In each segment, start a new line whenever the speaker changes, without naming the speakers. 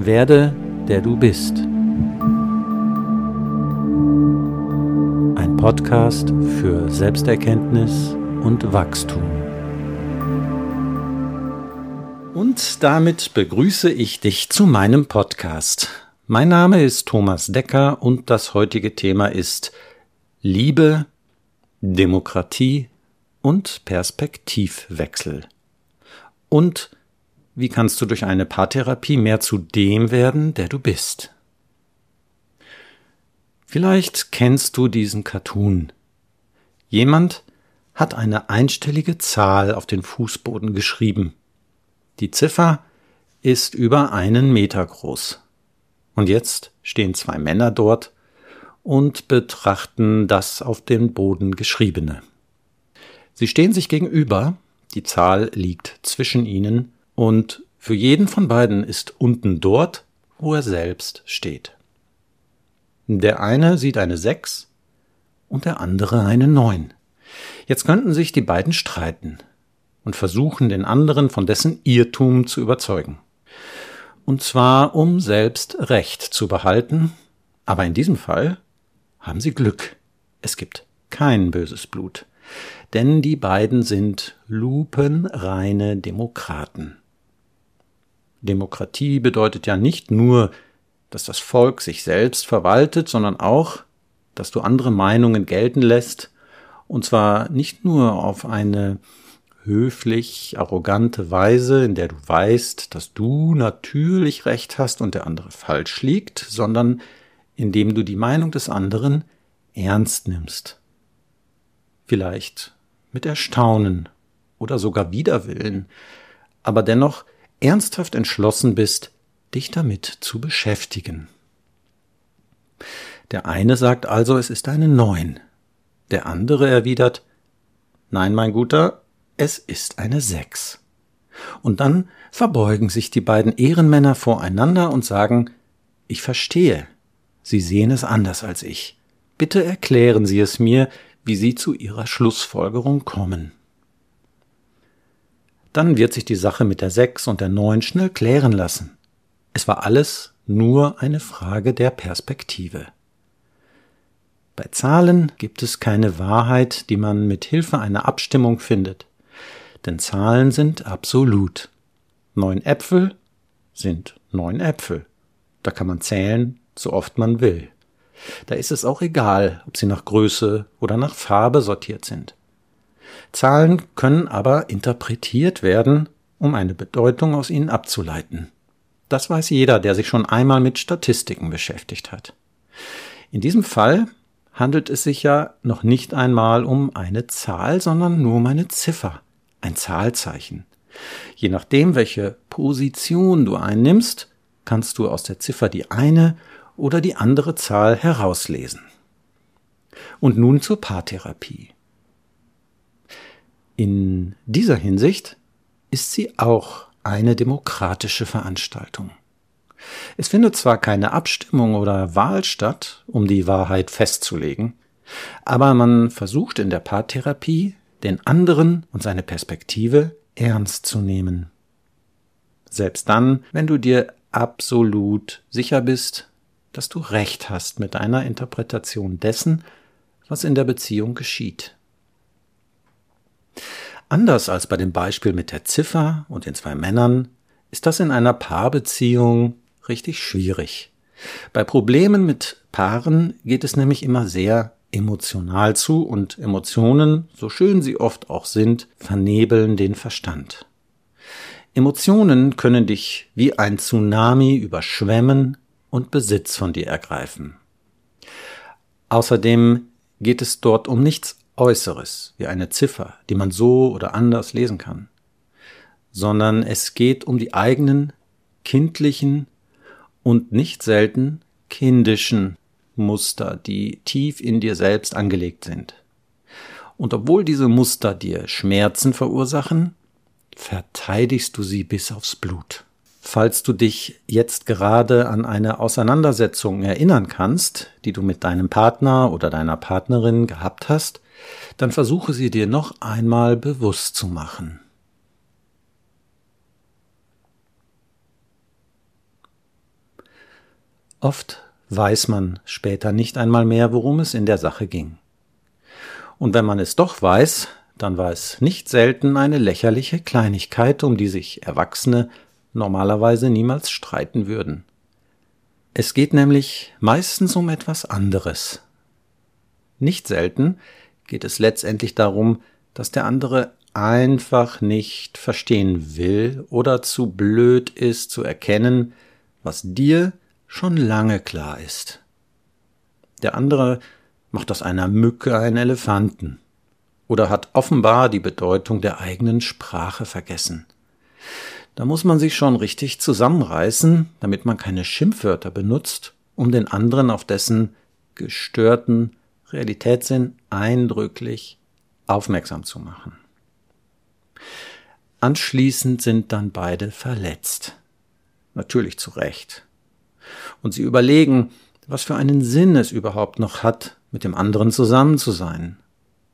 Werde, der du bist. Ein Podcast für Selbsterkenntnis und Wachstum. Und damit begrüße ich dich zu meinem Podcast. Mein Name ist Thomas Decker und das heutige Thema ist Liebe, Demokratie und Perspektivwechsel. Und wie kannst du durch eine Paartherapie mehr zu dem werden, der du bist? Vielleicht kennst du diesen Cartoon. Jemand hat eine einstellige Zahl auf den Fußboden geschrieben. Die Ziffer ist über einen Meter groß. Und jetzt stehen zwei Männer dort und betrachten das auf dem Boden geschriebene. Sie stehen sich gegenüber, die Zahl liegt zwischen ihnen, und für jeden von beiden ist unten dort, wo er selbst steht. Der eine sieht eine Sechs und der andere eine Neun. Jetzt könnten sich die beiden streiten und versuchen, den anderen von dessen Irrtum zu überzeugen. Und zwar, um selbst Recht zu behalten, aber in diesem Fall haben sie Glück. Es gibt kein böses Blut, denn die beiden sind lupenreine Demokraten. Demokratie bedeutet ja nicht nur, dass das Volk sich selbst verwaltet, sondern auch, dass du andere Meinungen gelten lässt, und zwar nicht nur auf eine höflich, arrogante Weise, in der du weißt, dass du natürlich recht hast und der andere falsch liegt, sondern indem du die Meinung des anderen ernst nimmst. Vielleicht mit Erstaunen oder sogar Widerwillen, aber dennoch ernsthaft entschlossen bist, dich damit zu beschäftigen. Der eine sagt also, es ist eine Neun. Der andere erwidert, nein, mein Guter, es ist eine Sechs. Und dann verbeugen sich die beiden Ehrenmänner voreinander und sagen, ich verstehe, Sie sehen es anders als ich. Bitte erklären Sie es mir, wie Sie zu Ihrer Schlussfolgerung kommen. Dann wird sich die Sache mit der Sechs und der Neun schnell klären lassen. Es war alles nur eine Frage der Perspektive. Bei Zahlen gibt es keine Wahrheit, die man mit Hilfe einer Abstimmung findet, denn Zahlen sind absolut. Neun Äpfel sind neun Äpfel. Da kann man zählen, so oft man will. Da ist es auch egal, ob sie nach Größe oder nach Farbe sortiert sind. Zahlen können aber interpretiert werden, um eine Bedeutung aus ihnen abzuleiten. Das weiß jeder, der sich schon einmal mit Statistiken beschäftigt hat. In diesem Fall handelt es sich ja noch nicht einmal um eine Zahl, sondern nur um eine Ziffer, ein Zahlzeichen. Je nachdem, welche Position du einnimmst, kannst du aus der Ziffer die eine oder die andere Zahl herauslesen. Und nun zur Paartherapie. In dieser Hinsicht ist sie auch eine demokratische Veranstaltung. Es findet zwar keine Abstimmung oder Wahl statt, um die Wahrheit festzulegen, aber man versucht in der Paartherapie, den anderen und seine Perspektive ernst zu nehmen. Selbst dann, wenn du dir absolut sicher bist, dass du recht hast mit deiner Interpretation dessen, was in der Beziehung geschieht. Anders als bei dem Beispiel mit der Ziffer und den zwei Männern ist das in einer Paarbeziehung richtig schwierig. Bei Problemen mit Paaren geht es nämlich immer sehr emotional zu und Emotionen, so schön sie oft auch sind, vernebeln den Verstand. Emotionen können dich wie ein Tsunami überschwemmen und Besitz von dir ergreifen. Außerdem geht es dort um nichts Äußeres, wie eine Ziffer, die man so oder anders lesen kann, sondern es geht um die eigenen kindlichen und nicht selten kindischen Muster, die tief in dir selbst angelegt sind. Und obwohl diese Muster dir Schmerzen verursachen, verteidigst du sie bis aufs Blut. Falls du dich jetzt gerade an eine Auseinandersetzung erinnern kannst, die du mit deinem Partner oder deiner Partnerin gehabt hast, dann versuche sie dir noch einmal bewusst zu machen. Oft weiß man später nicht einmal mehr, worum es in der Sache ging. Und wenn man es doch weiß, dann war es nicht selten eine lächerliche Kleinigkeit, um die sich Erwachsene normalerweise niemals streiten würden. Es geht nämlich meistens um etwas anderes. Nicht selten geht es letztendlich darum, dass der andere einfach nicht verstehen will oder zu blöd ist zu erkennen, was dir schon lange klar ist. Der andere macht aus einer Mücke einen Elefanten oder hat offenbar die Bedeutung der eigenen Sprache vergessen. Da muss man sich schon richtig zusammenreißen, damit man keine Schimpfwörter benutzt, um den anderen auf dessen gestörten Realitätssinn eindrücklich aufmerksam zu machen. Anschließend sind dann beide verletzt. Natürlich zu Recht. Und sie überlegen, was für einen Sinn es überhaupt noch hat, mit dem anderen zusammen zu sein.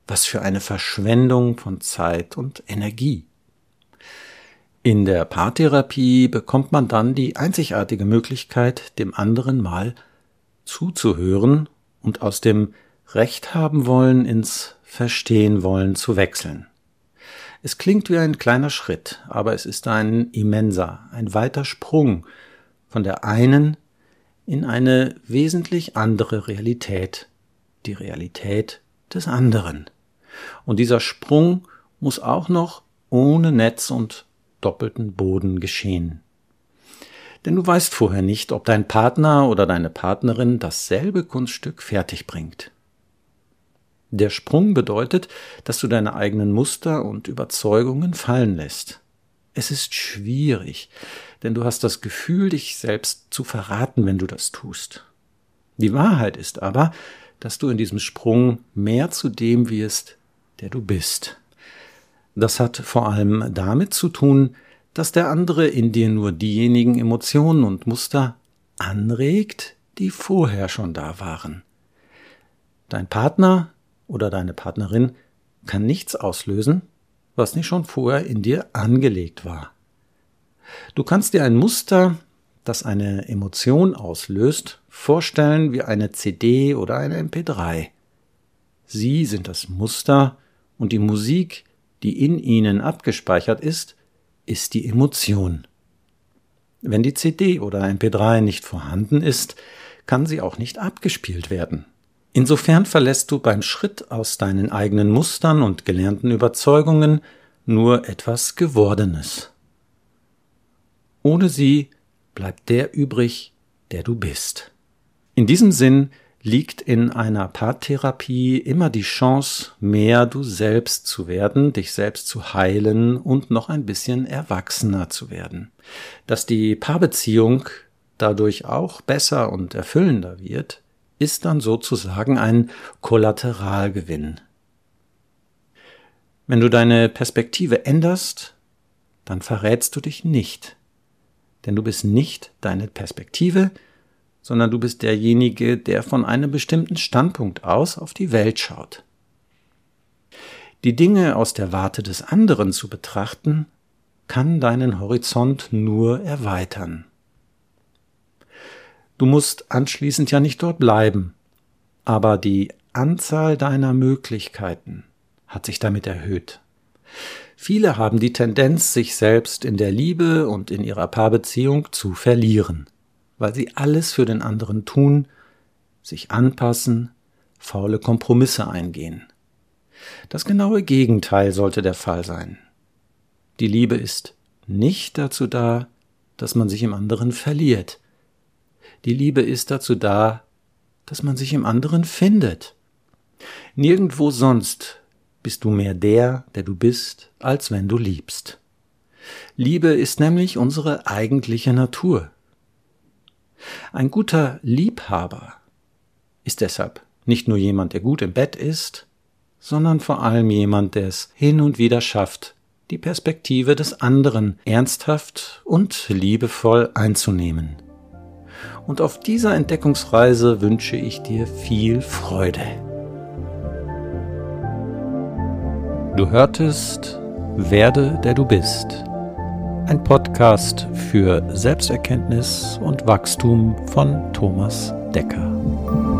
Was für eine Verschwendung von Zeit und Energie. In der Paartherapie bekommt man dann die einzigartige Möglichkeit, dem anderen mal zuzuhören und aus dem Recht haben wollen ins Verstehen wollen zu wechseln. Es klingt wie ein kleiner Schritt, aber es ist ein immenser, ein weiter Sprung von der einen in eine wesentlich andere Realität, die Realität des anderen. Und dieser Sprung muss auch noch ohne Netz und doppelten Boden geschehen. Denn du weißt vorher nicht, ob dein Partner oder deine Partnerin dasselbe Kunststück fertig bringt. Der Sprung bedeutet, dass du deine eigenen Muster und Überzeugungen fallen lässt. Es ist schwierig, denn du hast das Gefühl, dich selbst zu verraten, wenn du das tust. Die Wahrheit ist aber, dass du in diesem Sprung mehr zu dem wirst, der du bist. Das hat vor allem damit zu tun, dass der andere in dir nur diejenigen Emotionen und Muster anregt, die vorher schon da waren. Dein Partner oder deine Partnerin kann nichts auslösen, was nicht schon vorher in dir angelegt war. Du kannst dir ein Muster, das eine Emotion auslöst, vorstellen wie eine CD oder eine MP3. Sie sind das Muster und die Musik, die in ihnen abgespeichert ist, ist die Emotion. Wenn die CD oder MP3 nicht vorhanden ist, kann sie auch nicht abgespielt werden. Insofern verlässt du beim Schritt aus deinen eigenen Mustern und gelernten Überzeugungen nur etwas Gewordenes. Ohne sie bleibt der übrig, der du bist. In diesem Sinn liegt in einer Paartherapie immer die Chance, mehr du selbst zu werden, dich selbst zu heilen und noch ein bisschen erwachsener zu werden. Dass die Paarbeziehung dadurch auch besser und erfüllender wird, ist dann sozusagen ein Kollateralgewinn. Wenn du deine Perspektive änderst, dann verrätst du dich nicht. Denn du bist nicht deine Perspektive, sondern du bist derjenige, der von einem bestimmten Standpunkt aus auf die Welt schaut. Die Dinge aus der Warte des anderen zu betrachten, kann deinen Horizont nur erweitern. Du musst anschließend ja nicht dort bleiben, aber die Anzahl deiner Möglichkeiten hat sich damit erhöht. Viele haben die Tendenz, sich selbst in der Liebe und in ihrer Paarbeziehung zu verlieren, weil sie alles für den anderen tun, sich anpassen, faule Kompromisse eingehen. Das genaue Gegenteil sollte der Fall sein. Die Liebe ist nicht dazu da, dass man sich im anderen verliert, die Liebe ist dazu da, dass man sich im anderen findet. Nirgendwo sonst bist du mehr der, der du bist, als wenn du liebst. Liebe ist nämlich unsere eigentliche Natur. Ein guter Liebhaber ist deshalb nicht nur jemand, der gut im Bett ist, sondern vor allem jemand, der es hin und wieder schafft, die Perspektive des anderen ernsthaft und liebevoll einzunehmen und auf dieser Entdeckungsreise wünsche ich dir viel Freude. Du hörtest Werde, der du bist. Ein Podcast für Selbsterkenntnis und Wachstum von Thomas Decker.